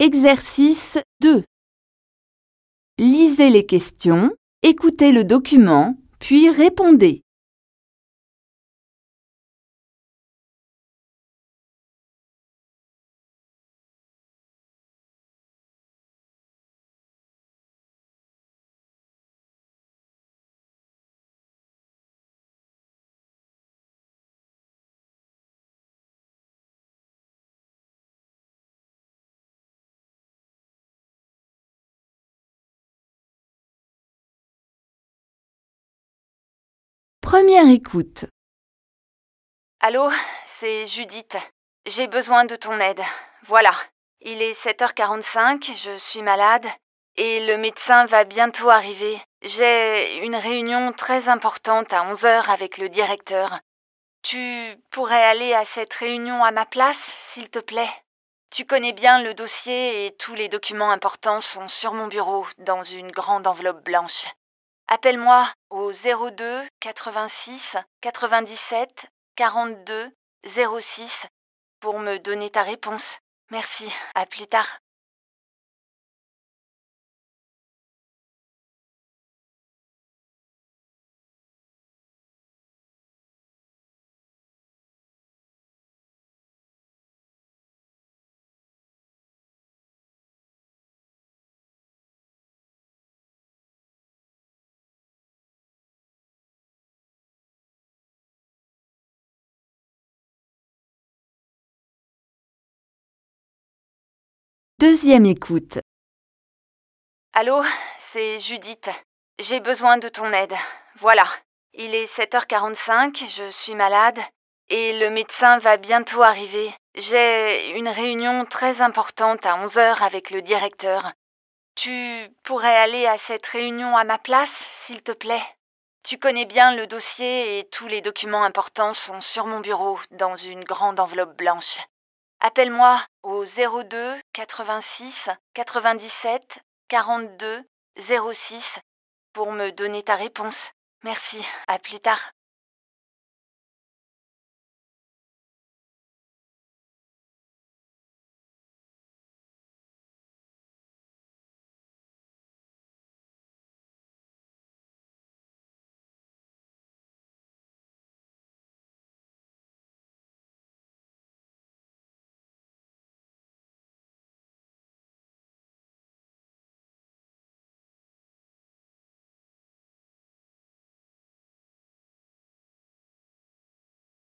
Exercice 2. Lisez les questions, écoutez le document, puis répondez. Première écoute. Allô, c'est Judith. J'ai besoin de ton aide. Voilà. Il est 7h45, je suis malade et le médecin va bientôt arriver. J'ai une réunion très importante à 11h avec le directeur. Tu pourrais aller à cette réunion à ma place, s'il te plaît? Tu connais bien le dossier et tous les documents importants sont sur mon bureau dans une grande enveloppe blanche. Appelle-moi au 02 86 97 42 06 pour me donner ta réponse. Merci, à plus tard. Deuxième écoute. Allô, c'est Judith. J'ai besoin de ton aide. Voilà. Il est 7h45, je suis malade et le médecin va bientôt arriver. J'ai une réunion très importante à 11h avec le directeur. Tu pourrais aller à cette réunion à ma place, s'il te plaît? Tu connais bien le dossier et tous les documents importants sont sur mon bureau dans une grande enveloppe blanche. Appelle-moi au 02 86 97 42 06 pour me donner ta réponse. Merci, à plus tard.